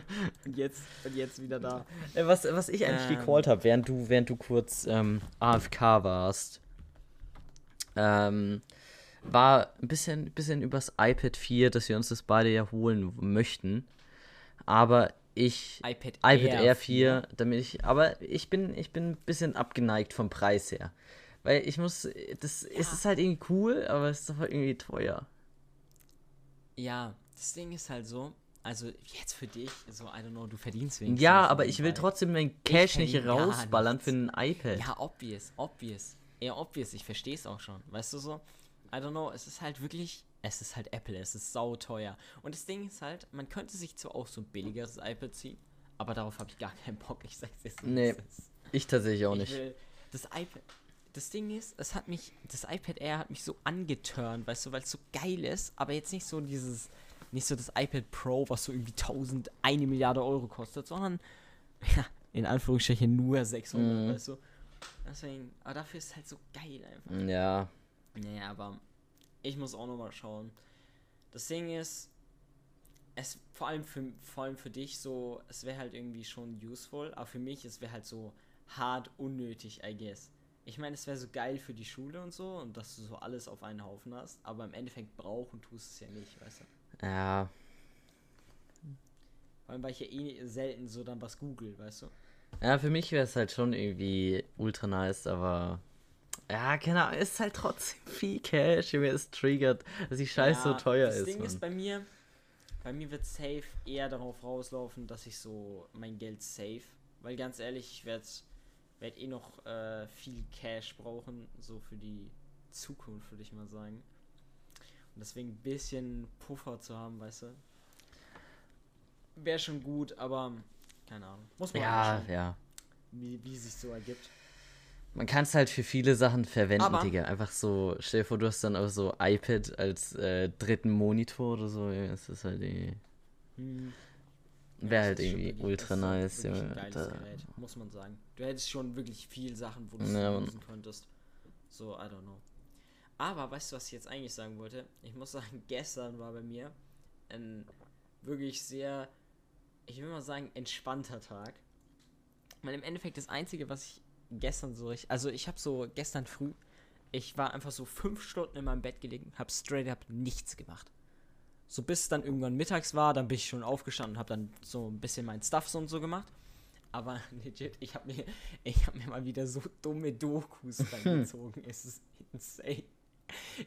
und, jetzt, und jetzt wieder da. Äh, Was, was ich eigentlich Ähm. gecallt habe, während du, während du kurz ähm, AFK warst, ähm, war ein bisschen, bisschen übers iPad 4, dass wir uns das beide ja holen möchten. Aber ich. iPad, iPad Air 4, damit ich. Aber ich bin, ich bin ein bisschen abgeneigt vom Preis her. Weil ich muss. Das es ist halt irgendwie cool, aber es ist doch irgendwie teuer. Ja, das Ding ist halt so. Also, jetzt für dich, so, I don't know, du verdienst wenigstens. Ja, aber ich will trotzdem mein Cash nicht rausballern für ein iPad. Ja, obvious, obvious. Ja, obvious, ich verstehe es auch schon. Weißt du so? I don't know, es ist halt wirklich, es ist halt Apple, es ist sauteuer. Und das Ding ist halt, man könnte sich zwar auch so ein billigeres iPad ziehen, aber darauf habe ich gar keinen Bock. Ich sag's jetzt Nee. Ich tatsächlich auch Ich nicht. will das iPad. Das Ding ist, es hat mich, das iPad Air hat mich so angeturnt, weißt du, weil es so geil ist, aber jetzt nicht so dieses, nicht so das iPad Pro, was so irgendwie 1000, eine Milliarde Euro kostet, sondern, ja, in Anführungsstrichen nur 600, Mhm. weißt du. Deswegen, aber dafür ist es halt so geil einfach. Ja, Naja, aber ich muss auch nochmal schauen. Das Ding ist, es vor allem für vor allem für dich so, es wäre halt irgendwie schon useful, aber für mich es wäre halt so hart unnötig, I guess. Ich meine, es wäre so geil für die Schule und so und dass du so alles auf einen Haufen hast, aber im Endeffekt brauchen tust es ja nicht, weißt du. ja. Vor allem weil ich ja eh selten so dann was google, weißt du. Ja, für mich wäre es halt schon irgendwie ultra nice, aber. Ja, Ahnung, ist halt trotzdem viel Cash, mir ist triggert, dass die Scheiße so Ja, teuer das ist. Ding Mann. ist bei mir, bei mir wird safe eher darauf rauslaufen, dass ich so mein Geld save. Weil ganz ehrlich, ich werde werd eh noch äh, viel Cash brauchen, so für die Zukunft, würde ich mal sagen. Und deswegen ein bisschen Puffer zu haben, weißt du. Wäre schon gut, aber Keine Ahnung. Muss man Ja, schauen, ja. wie, wie sich so ergibt. Man kann es halt für viele Sachen verwenden, Aber- Digga. Einfach so, stell dir vor, du hast dann auch so iPad als äh, dritten Monitor oder so. Ja, das ist halt irgendwie. Hm. Wäre Ja, halt irgendwie ultra nice, geiles Da- Gerät, muss man sagen. Du hättest schon wirklich viel Sachen, wo du Ja, es nutzen könntest. So, I don't know. Aber weißt du, was ich jetzt eigentlich sagen wollte? Ich muss sagen, gestern war bei mir ein wirklich sehr, ich will mal sagen, entspannter Tag. Weil im Endeffekt das Einzige, was ich gestern so richtig, also ich habe so gestern früh, ich war einfach so fünf Stunden in meinem Bett gelegen, habe straight up nichts gemacht. So bis es dann irgendwann mittags war, dann bin ich schon aufgestanden und habe dann so ein bisschen mein Stuff so und so gemacht. Aber legit, ich habe mir, ich habe mir mal wieder so dumme Dokus reingezogen. es ist insane.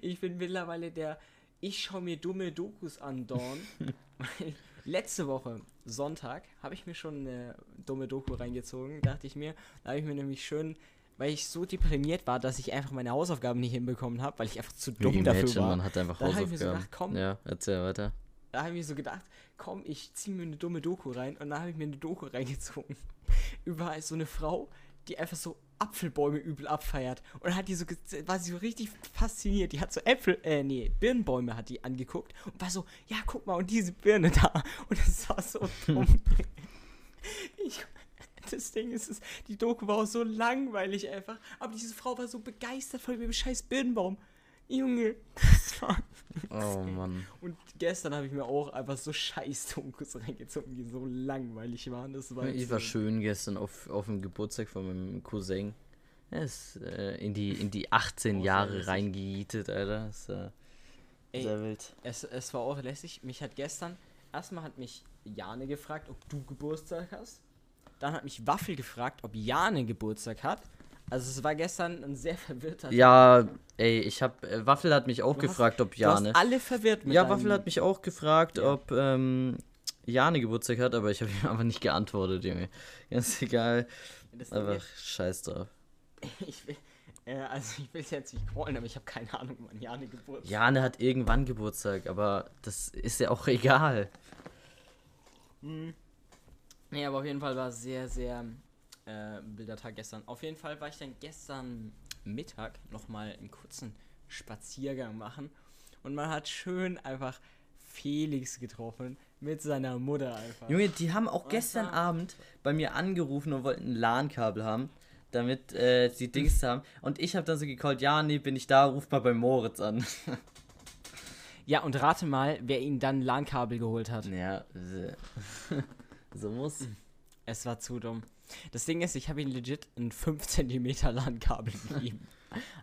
Ich bin mittlerweile der, ich schaue mir dumme Dokus an, Dawn. letzte Woche, Sonntag, habe ich mir schon eine dumme Doku reingezogen, dachte ich mir. Da habe ich mir nämlich schön, weil ich so deprimiert war, dass ich einfach meine Hausaufgaben nicht hinbekommen habe, weil ich einfach zu dumm dafür Imagine, war. man hat einfach Dann hab ich mir so Hausaufgaben. gedacht, komm. Ja, erzähl weiter. Da habe ich mir so gedacht, komm, ich ziehe mir eine dumme Doku rein. Und da habe ich mir eine Doku reingezogen. Über so eine Frau, die einfach so Apfelbäume übel abfeiert. Und hat die so, war sie so richtig fasziniert. Die hat so Äpfel, äh, nee, Birnenbäume hat die angeguckt. Und war so, ja, guck mal, und diese Birne da. Und das war so dumm. ich, das Ding ist, es, die Doku war auch so langweilig einfach. Aber diese Frau war so begeistert von dem scheiß Birnenbaum. Junge, das war Oh Mann. und gestern habe ich mir auch einfach so scheiß Dokus reingezogen, die so langweilig waren. Das war Ich war schön gestern auf, auf dem Geburtstag von meinem Cousin. Er ist äh, in, die, in die 18 Oh, sehr Jahre reingejietet, Alter. Das ist, äh, Ey, sehr wild. es, es war auch lässig. Mich hat gestern, erstmal hat mich Jane gefragt, ob du Geburtstag hast. Dann hat mich Waffel gefragt, ob Jane Geburtstag hat. Also es war gestern ein sehr verwirrter Ja, ey, ich hab. Äh, Waffel hat mich auch Du hast- gefragt, ob Du Jane. hast alle verwirrt mit Ja, Waffel hat mich auch gefragt, Ja. ob ähm, Jane Geburtstag hat, aber ich habe ihm einfach nicht geantwortet, Junge. Ganz egal. Einfach scheiß drauf. ich will, äh, also ich will es jetzt nicht callen, aber ich habe keine Ahnung, wann Jane Geburtstag Jane hat irgendwann Geburtstag, aber das ist ja auch egal. Nee, aber auf jeden Fall war es sehr, sehr äh, wilder Tag gestern. Auf jeden Fall war ich dann gestern Mittag nochmal einen kurzen Spaziergang machen und man hat schön einfach Felix getroffen mit seiner Mutter einfach. Junge, die haben auch Was gestern Abend bei mir angerufen und wollten ein LAN-Kabel haben, damit äh, sie Dings haben. Und ich habe dann so gecallt, ja, nee, bin ich da, ruf mal bei Moritz an. Ja, und rate mal, wer ihn dann LAN-Kabel geholt hat. ja, so- so muss. Es war zu dumm. Das Ding ist, ich habe ihm legit ein 5 cm LAN-Kabel gegeben.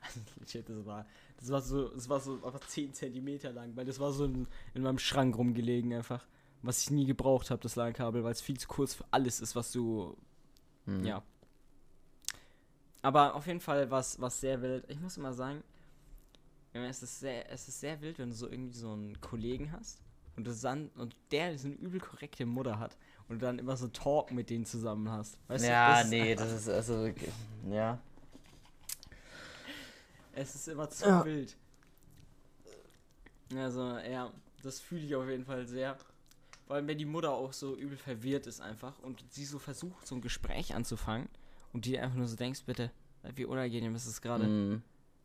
Also legit, das war, das war so, das war so einfach 10 cm lang, weil das war so in, in meinem Schrank rumgelegen einfach. Was ich nie gebraucht habe, das LAN-Kabel, weil es viel zu kurz für alles ist, was du. Hm. Ja. Aber auf jeden Fall war es sehr wild. Ich muss mal sagen, es ist sehr, es ist sehr wild, wenn du so irgendwie so einen Kollegen hast und du dann, und der so eine übel korrekte Mutter hat und du dann immer so Talk mit denen zusammen hast. Weißt Ja, du, das nee, das ist also. Ja. es ist immer zu Ja. wild. Also, ja, das fühle ich auf jeden Fall sehr. Vor allem, wenn die Mutter auch so übel verwirrt ist einfach und sie so versucht, so ein Gespräch anzufangen und die einfach nur so denkst, bitte, wie unangenehm ist es gerade. Mhm.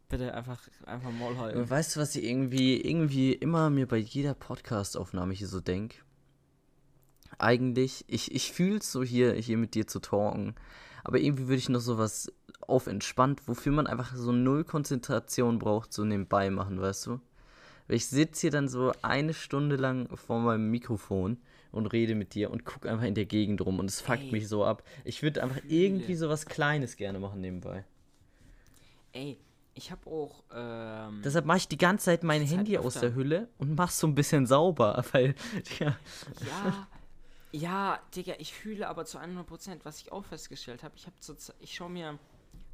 Bitte einfach, einfach Maul halten. Und weißt du, was ich irgendwie, irgendwie immer mir bei jeder Podcast-Aufnahme hier so denk? Eigentlich, ich, ich fühl's so hier, hier mit dir zu talken, aber irgendwie würde ich noch sowas auf entspannt, wofür man einfach so null Konzentration braucht, so nebenbei machen, weißt du? Weil ich sitze hier dann so eine Stunde lang vor meinem Mikrofon und rede mit dir und guck einfach in der Gegend rum und es fuckt Ey. mich so ab. Ich würde einfach Fühle. irgendwie sowas Kleines gerne machen nebenbei. Ey, ich habe auch, ähm, Deshalb mache ich die ganze Zeit mein Handy aus der Hülle und mach's so ein bisschen sauber, weil ja, ja, ja, Digga, ich fühle aber zu 100%, was ich auch festgestellt habe, ich habe ich schaue mir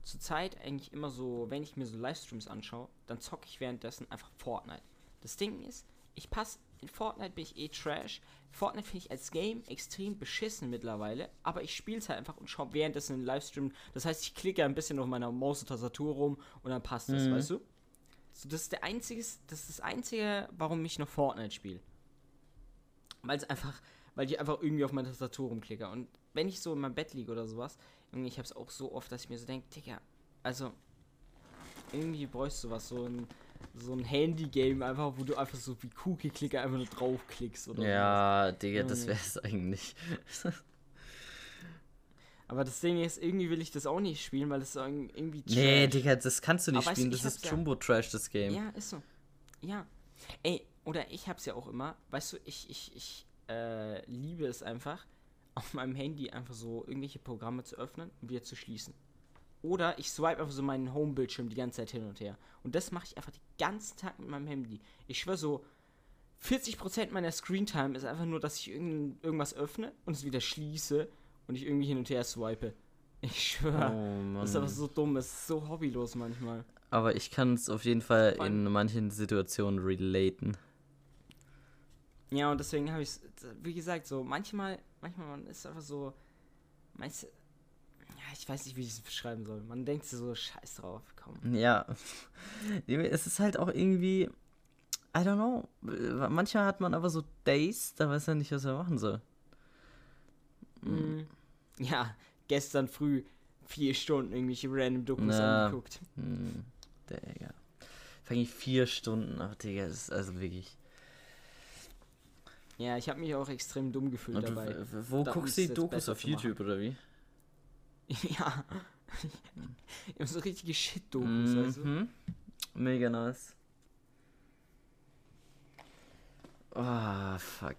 zur Zeit eigentlich immer so, wenn ich mir so Livestreams anschaue, dann zocke ich währenddessen einfach Fortnite. Das Ding ist, ich passe, in Fortnite bin ich eh Trash. Fortnite finde ich als Game extrem beschissen mittlerweile, aber ich spiele es halt einfach und schaue währenddessen einen Livestream. Das heißt, ich klicke ein bisschen auf meiner Maus und Tastatur rum und dann passt das, Mhm. weißt du? So, das ist der einzige, das ist das einzige, warum ich noch Fortnite spiele. Weil es einfach, weil ich einfach irgendwie auf meine Tastatur rumklicke. Und wenn ich so in meinem Bett liege oder sowas, irgendwie, ich habe es auch so oft, dass ich mir so denke, Digga, also irgendwie bräuchst du was, so ein, so ein Handy-Game einfach, wo du einfach so wie Cookie-Clicker einfach nur draufklickst oder Ja, Digga, das Junge. wäre es eigentlich. Aber das Ding ist, irgendwie will ich das auch nicht spielen, weil es irgendwie nee, Trash. Digga, das kannst du nicht Aber weißt du, spielen. Das ist Jumbo-Trash, das Game. Ja, ist so. Ja. Ey, oder ich hab's ja auch immer, weißt du, ich, ich, ich äh, liebe es einfach, auf meinem Handy einfach so irgendwelche Programme zu öffnen und wieder zu schließen. Oder ich swipe einfach so meinen Home-Bildschirm die ganze Zeit hin und her. Und das mache ich einfach den ganzen Tag mit meinem Handy. Ich schwöre so, 40% meiner Screentime ist einfach nur, dass ich irgend, irgendwas öffne und es wieder schließe und ich irgendwie hin und her swipe. Ich schwöre. Oh, das ist aber so dumm, es ist so hobbylos manchmal. Aber ich kann es auf jeden Fall in manchen Situationen relaten. Ja, und deswegen habe ich es, wie gesagt, so manchmal, manchmal man ist einfach so, meinst du, ja, ich weiß nicht, wie ich es beschreiben soll. Man denkt so, scheiß drauf, komm. Ja. Es ist halt auch irgendwie. I don't know. Manchmal hat man aber so Days, da weiß er nicht, was er machen soll. Mhm. Ja, gestern früh vier Stunden irgendwelche random Dokus Na. angeguckt. Hm, Digga. Fange ich vier Stunden. Ach, Digga, das ist also wirklich. Ja, ich habe mich auch extrem dumm gefühlt Und dabei. wo Da guckst du die Dokus auf machen. YouTube oder wie? ja. Ich hab so richtige Shit-Dokus? Mhm. Mega nice. Ah, fuck.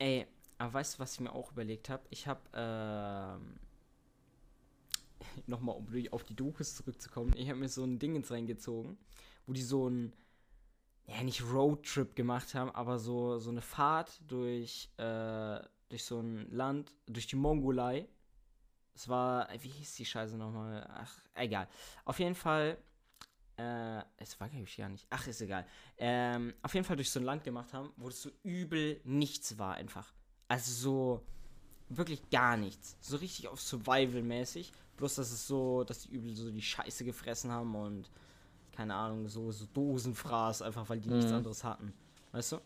Ey, aber weißt du, was ich mir auch überlegt habe? Ich habe, ähm, nochmal, um auf die Dokus zurückzukommen, ich habe mir so ein Ding ins reingezogen, wo die so ein, ja, nicht Roadtrip gemacht haben, aber so, so eine Fahrt durch, äh, durch so ein Land, durch die Mongolei. Es war, wie hieß die Scheiße nochmal? Ach, egal. Auf jeden Fall, äh, es war glaube ich gar nicht. Ach, ist egal. Ähm, auf jeden Fall durch so ein Land gemacht haben, wo es so übel nichts war einfach. Also so wirklich gar nichts. So richtig auf Survival-mäßig. Bloß, dass es so, dass die übel so die Scheiße gefressen haben und keine Ahnung, so, so Dosenfraß, einfach weil die nichts Mhm. anderes hatten. Weißt du? Und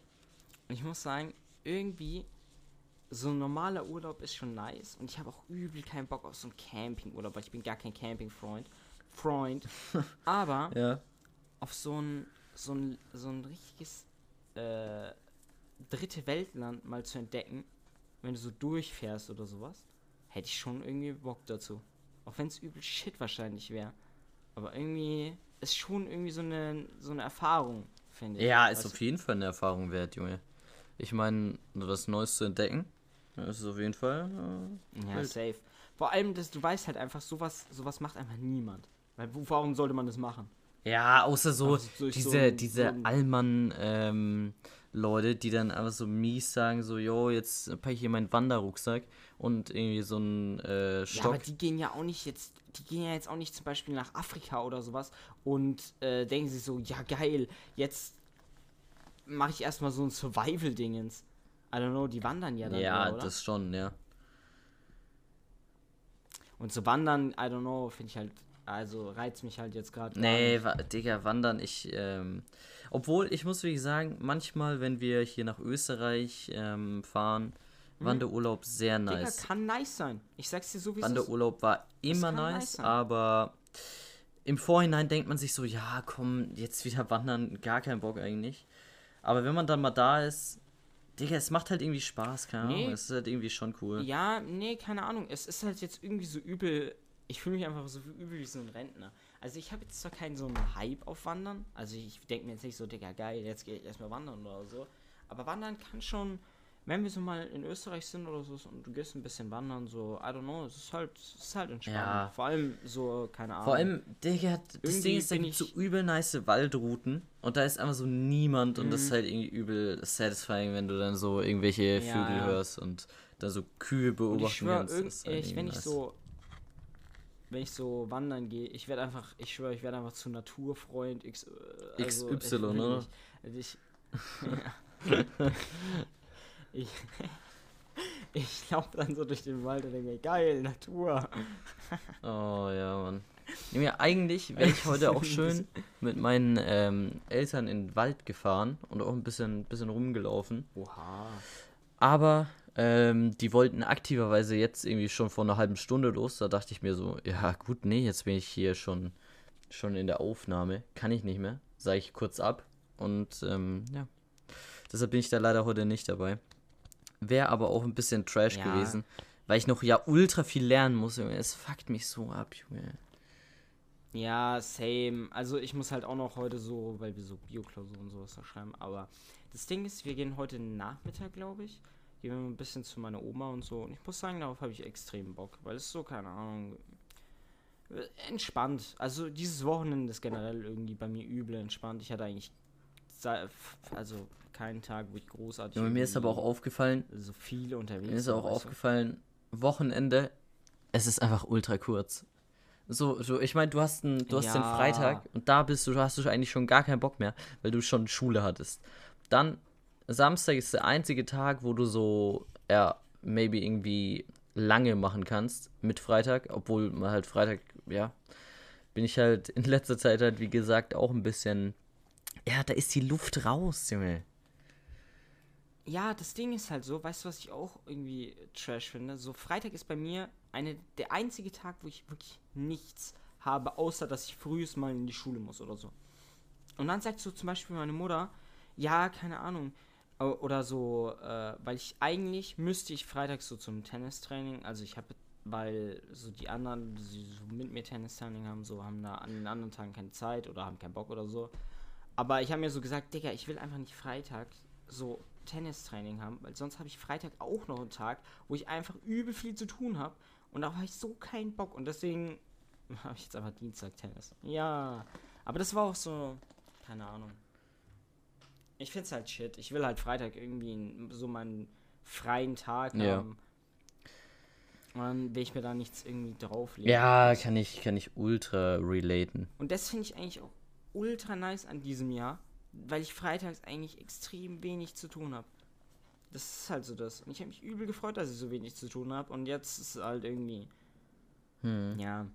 ich muss sagen, irgendwie so ein normaler Urlaub ist schon nice und ich habe auch übel keinen Bock auf so einen Campingurlaub, weil ich bin gar kein Camping-Freund. Freund. Aber Ja. auf so ein, so ein, so ein richtiges äh, dritte Weltland mal zu entdecken, wenn du so durchfährst oder sowas, hätte ich schon irgendwie Bock dazu. Auch wenn es übel shit wahrscheinlich wäre. Aber irgendwie ist schon irgendwie so eine, so eine Erfahrung, finde ich. Ja, ist auf jeden Fall eine Erfahrung wert, Junge. Ich meine, was Neues zu entdecken, das ist auf jeden Fall. äh? Ja, wild. safe. Vor allem, dass du weißt halt einfach, sowas, sowas macht einfach niemand. Weil warum sollte man das machen? Ja, außer so Also diese, so diese so ein- Allmann-Leute, die dann einfach so mies sagen, so, yo, jetzt packe ich hier meinen Wanderrucksack und irgendwie so einen äh, Ja, Stock. aber die gehen ja auch nicht jetzt, die gehen ja jetzt auch nicht zum Beispiel nach Afrika oder sowas und äh, denken sich so, ja geil, jetzt mache ich erstmal so ein Survival-Dingens. I don't know, die wandern ja dann, ja, oder? das schon, ja. Und zu wandern, I don't know, finde ich halt, also reizt mich halt jetzt gerade. Nee, wa Digga, wandern, ich, ähm, obwohl, ich muss wirklich sagen, manchmal, wenn wir hier nach Österreich ähm, fahren, Wanderurlaub sehr Digga, nice. kann nice sein. Ich sag's dir so, wie. Wanderurlaub war immer nice nice, aber im Vorhinein denkt man sich so, ja, komm, jetzt wieder wandern, gar keinen Bock eigentlich. Aber wenn man dann mal da ist, Digga, es macht halt irgendwie Spaß, keine Ahnung, Nee. es ist halt irgendwie schon cool. Ja, nee, keine Ahnung. Es ist halt jetzt irgendwie so übel. Ich fühle mich einfach so übel wie so ein Rentner. Also ich habe jetzt zwar keinen so einen Hype auf Wandern. Also ich denke mir jetzt nicht so, Digga, geil, jetzt gehe ich erstmal wandern oder so. Aber wandern kann schon, wenn wir so mal in Österreich sind oder so und du gehst ein bisschen wandern, so, I don't know, es ist halt, es ist halt entspannt. Ja. Vor allem so, keine Ahnung. Vor allem, Digga, das Irgendwie Ding ist, da gibt so übel nice Waldrouten und da ist einfach so niemand und das Mhm. ist halt irgendwie übel satisfying, wenn du dann so irgendwelche Ja, Vögel ja. hörst und da so Kühe Und beobachten ich schwöre, kannst. ist halt ich, wenn irgendwie ich nice. so, wenn ich so wandern gehe, ich werde einfach, ich schwöre, ich werde einfach zu Naturfreund X, äh, also, XY, nicht- Also ich, ja. ich, ich laufe dann so durch den Wald und denke mir, geil, Natur. Oh ja, Mann. Ja, eigentlich wäre ich heute auch schön mit meinen ähm, Eltern in den Wald gefahren und auch ein bisschen, bisschen rumgelaufen. Oha. Aber ähm, die wollten aktiverweise jetzt irgendwie schon vor einer halben Stunde los. Da dachte ich mir so, ja gut, nee, jetzt bin ich hier schon, schon in der Aufnahme. Kann ich nicht mehr. Sage ich kurz ab. Und ähm, ja. Deshalb bin ich da leider heute nicht dabei. Wäre aber auch ein bisschen Trash Ja. gewesen. Weil ich noch ja ultra viel lernen muss, Junge. Es fuckt mich so ab, Junge. Ja, same. Also ich muss halt auch noch heute so, weil wir so Bioklausuren und sowas da schreiben. Aber das Ding ist, wir gehen heute Nachmittag, glaube ich. Gehen wir ein bisschen zu meiner Oma und so. Und ich muss sagen, darauf habe ich extrem Bock. Weil es ist so, keine Ahnung, entspannt. Also dieses Wochenende ist generell irgendwie bei mir übel entspannt. Ich hatte eigentlich also keinen Tag, wo ich großartig Junge, mir ist aber auch aufgefallen, so viele unterwegs Mir ist auch aufgefallen, Wochenende, es ist einfach ultra kurz. So, so ich meine, du hast, einen, du hast den Ja. Freitag und da bist du, hast du eigentlich schon gar keinen Bock mehr, weil du schon Schule hattest. Dann Samstag ist der einzige Tag, wo du so, ja, maybe irgendwie lange machen kannst mit Freitag, obwohl man halt Freitag, ja, bin ich halt in letzter Zeit halt, wie gesagt, auch ein bisschen, ja, da ist die Luft raus, Junge. Ja, das Ding ist halt so, weißt du, was ich auch irgendwie trash finde? So, Freitag ist bei mir eine, der einzige Tag, wo ich wirklich nichts habe, außer dass ich frühest mal in die Schule muss oder so. Und dann sagt so zum Beispiel meine Mutter, ja, keine Ahnung, oder so, äh, weil ich eigentlich müsste ich freitags so zum Tennistraining, also ich habe, weil so die anderen, die so mit mir Tennistraining haben, so haben da an den anderen Tagen keine Zeit oder haben keinen Bock oder so. Aber ich habe mir so gesagt, Digga, ich will einfach nicht Freitag so Tennistraining haben, weil sonst habe ich Freitag auch noch einen Tag, wo ich einfach übel viel zu tun habe und da habe ich so keinen Bock und deswegen habe ich jetzt einfach Dienstag Tennis. Ja, aber das war auch so, keine Ahnung. Ich find's halt shit. Ich will halt Freitag irgendwie so meinen freien Tag Ja. haben. Und dann will ich mir da nichts irgendwie drauflegen. Ja, kann ich, kann ich ultra relaten. Und das finde ich eigentlich auch ultra nice an diesem Jahr, weil ich freitags eigentlich extrem wenig zu tun habe. Das ist halt so das. Und ich habe mich übel gefreut, dass ich so wenig zu tun habe. Und jetzt ist es halt irgendwie, Hm. ja,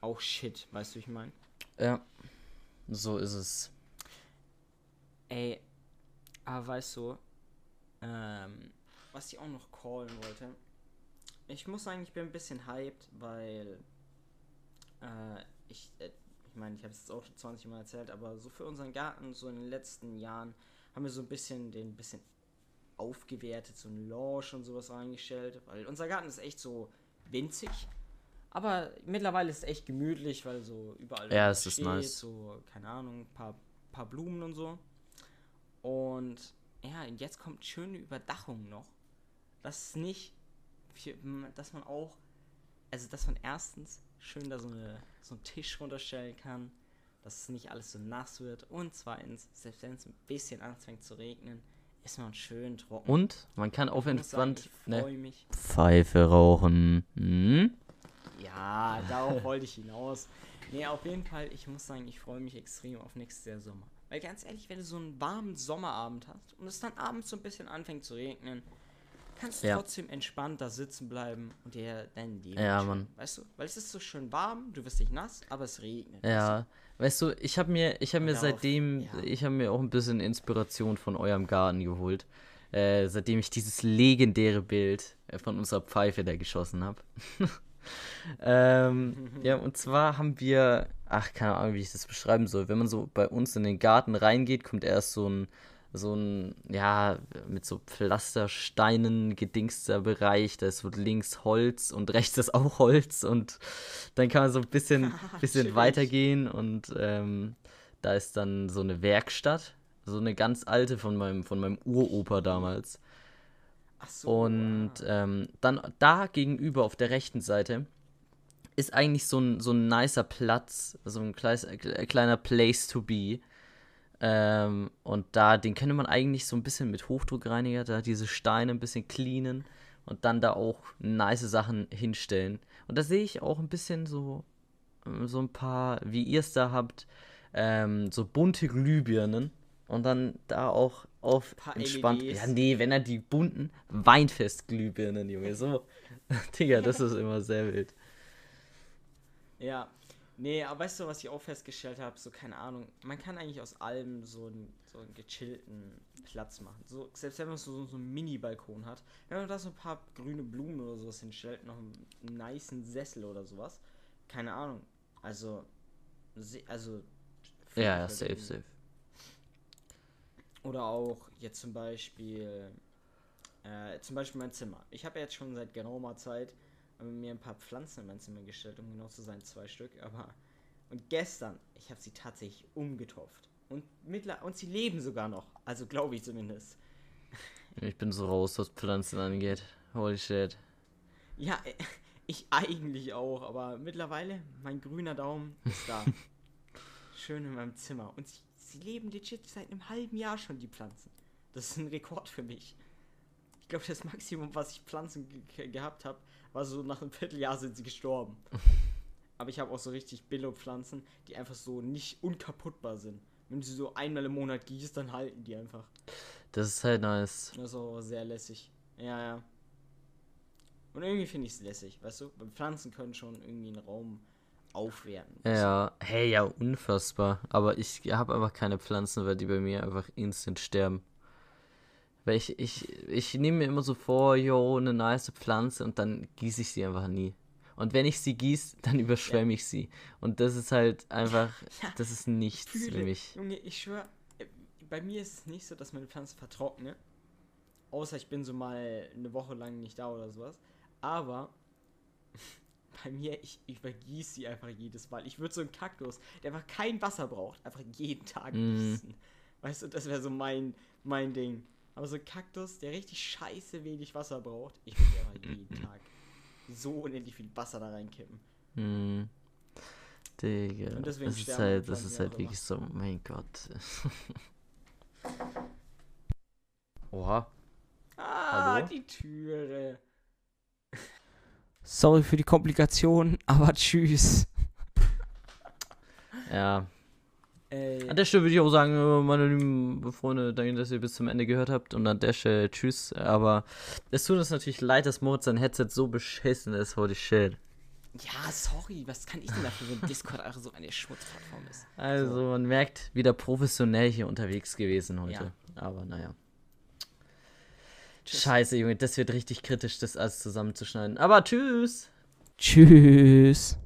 auch shit, weißt du, wie ich meine? Ja, so ist es. Ey, aber weißt du, ähm, was ich auch noch callen wollte. Ich muss sagen, ich bin ein bisschen hyped, weil äh, ich, äh, ich meine, ich habe es jetzt auch schon 20 Mal erzählt, aber so für unseren Garten, so in den letzten Jahren, haben wir so ein bisschen den bisschen aufgewertet, so ein Lounge und sowas reingestellt, weil unser Garten ist echt so winzig. Aber mittlerweile ist es echt gemütlich, weil so überall Ja, es ist nice. so, keine Ahnung, ein paar, paar Blumen und so. Und ja, jetzt kommt schöne Überdachung noch. Das ist nicht, dass man auch, also dass man erstens schön da so, eine, so einen Tisch runterstellen kann, dass es nicht alles so nass wird. Und zweitens, selbst wenn es ein bisschen anfängt zu regnen, ist man schön trocken. Und man kann auf entspannt mich. Pfeife rauchen. Hm? Ja, darauf wollte ich hinaus. Nee, auf jeden Fall, ich muss sagen, ich freue mich extrem auf nächstes Jahr Sommer. Weil ganz ehrlich, wenn du so einen warmen Sommerabend hast und es dann abends so ein bisschen anfängt zu regnen, kannst du Ja. trotzdem entspannt da sitzen bleiben und dir dein Leben Ja. Mann. Weißt du? Weil es ist so schön warm, du wirst nicht nass, aber es regnet. Ja, weißt du, ich habe mir, ich habe mir seitdem, ja. ich habe mir auch ein bisschen Inspiration von eurem Garten geholt. Äh, seitdem ich dieses legendäre Bild äh, von unserer Pfeife da geschossen habe. ähm, ja, und zwar haben wir, ach, keine Ahnung, wie ich das beschreiben soll. Wenn man so bei uns in den Garten reingeht, kommt erst so ein, so ein, ja, mit so Pflastersteinen gedingster Bereich. Da ist so links Holz und rechts ist auch Holz und dann kann man so ein bisschen, bisschen Chillig. weitergehen und ähm, da ist dann so eine Werkstatt, so eine ganz alte von meinem, von meinem Uropa damals. So. Und ah. ähm, dann da gegenüber auf der rechten Seite ist eigentlich so ein, so ein nicer Platz, so ein kleis, äh, kleiner Place to be. Ähm, und da, den könnte man eigentlich so ein bisschen mit Hochdruckreiniger, da diese Steine ein bisschen cleanen und dann da auch nice Sachen hinstellen. Und da sehe ich auch ein bisschen so, ähm, so ein paar, wie ihr es da habt, ähm, so bunte Glühbirnen. Und dann da auch auf entspannt. LEDs. Ja, nee, wenn er die bunten Weinfest-Glühbirnen, Junge, so. Digga, das ist immer sehr wild. Ja. Nee, aber weißt du, was ich auch festgestellt habe? So, keine Ahnung, man kann eigentlich aus allem so einen, so einen gechillten Platz machen. So, selbst wenn man so, so einen Mini-Balkon hat, wenn man da so ein paar grüne Blumen oder sowas hinstellt, noch einen, einen niceen Sessel oder sowas, keine Ahnung. Also, also. Ja, ja, safe, safe. Oder auch jetzt zum Beispiel, äh, zum Beispiel mein Zimmer. Ich habe jetzt schon seit geraumer Zeit äh, mir ein paar Pflanzen in mein Zimmer gestellt, um genau zu sein, zwei Stück. Aber und gestern, ich habe sie tatsächlich umgetopft und mittler und sie leben sogar noch. Also glaube ich zumindest. Ich bin so raus, was Pflanzen angeht. Holy shit. Ja, äh, ich eigentlich auch, aber mittlerweile mein grüner Daumen ist da. Schön in meinem Zimmer und sie, sie leben legit seit einem halben Jahr schon die Pflanzen. Das ist ein Rekord für mich. Ich glaube, das Maximum, was ich Pflanzen ge ge gehabt habe, war so nach einem Vierteljahr sind sie gestorben. Aber ich habe auch so richtig Billo-Pflanzen, die einfach so nicht unkaputtbar sind. Wenn du sie so einmal im Monat gießt, dann halten die einfach. Das ist halt nice. Das ist auch sehr lässig. Ja, ja. Und irgendwie finde ich es lässig, weißt du? Weil Pflanzen können schon irgendwie einen Raum aufwerten. Ja, hey, ja, unfassbar. Aber ich habe einfach keine Pflanzen, weil die bei mir einfach instant sterben. Weil ich, ich, ich nehme mir immer so vor, yo, eine nice Pflanze und dann gieße ich sie einfach nie. Und wenn ich sie gieße, dann überschwemme ich sie. Und das ist halt einfach, Ja, das ist nichts für mich. Junge, ich schwöre, bei mir ist es nicht so, dass meine Pflanzen vertrocknen. Außer ich bin so mal eine Woche lang nicht da oder sowas. Aber bei mir, ich übergieße sie einfach jedes Mal. Ich würde so einen Kaktus, der einfach kein Wasser braucht, einfach jeden Tag Mhm. gießen. Weißt du, das wäre so mein, mein Ding. Aber so ein Kaktus, der richtig scheiße wenig Wasser braucht, ich würde einfach jeden Tag so unendlich viel Wasser da reinkippen. Hm. Digga. Und deswegen das ist halt, das ist halt wirklich so, mein Gott. Oha. Ah, Hallo? die Türe. Sorry für die Komplikation, aber tschüss. Ja. Ey, An der Stelle würde ich auch sagen, äh, meine lieben Freunde, danke, dass ihr bis zum Ende gehört habt. Und an der Stelle tschüss. Aber es tut uns natürlich leid, dass Moritz sein Headset so beschissen ist. Holy shit. ja, sorry, was kann ich denn dafür, wenn Discord einfach so eine Schmutzplattform ist? Also, man merkt, wieder professionell hier unterwegs gewesen heute. Ja. Aber naja. Tschüss. Scheiße, Junge, das wird richtig kritisch, das alles zusammenzuschneiden. Aber tschüss. Tschüss.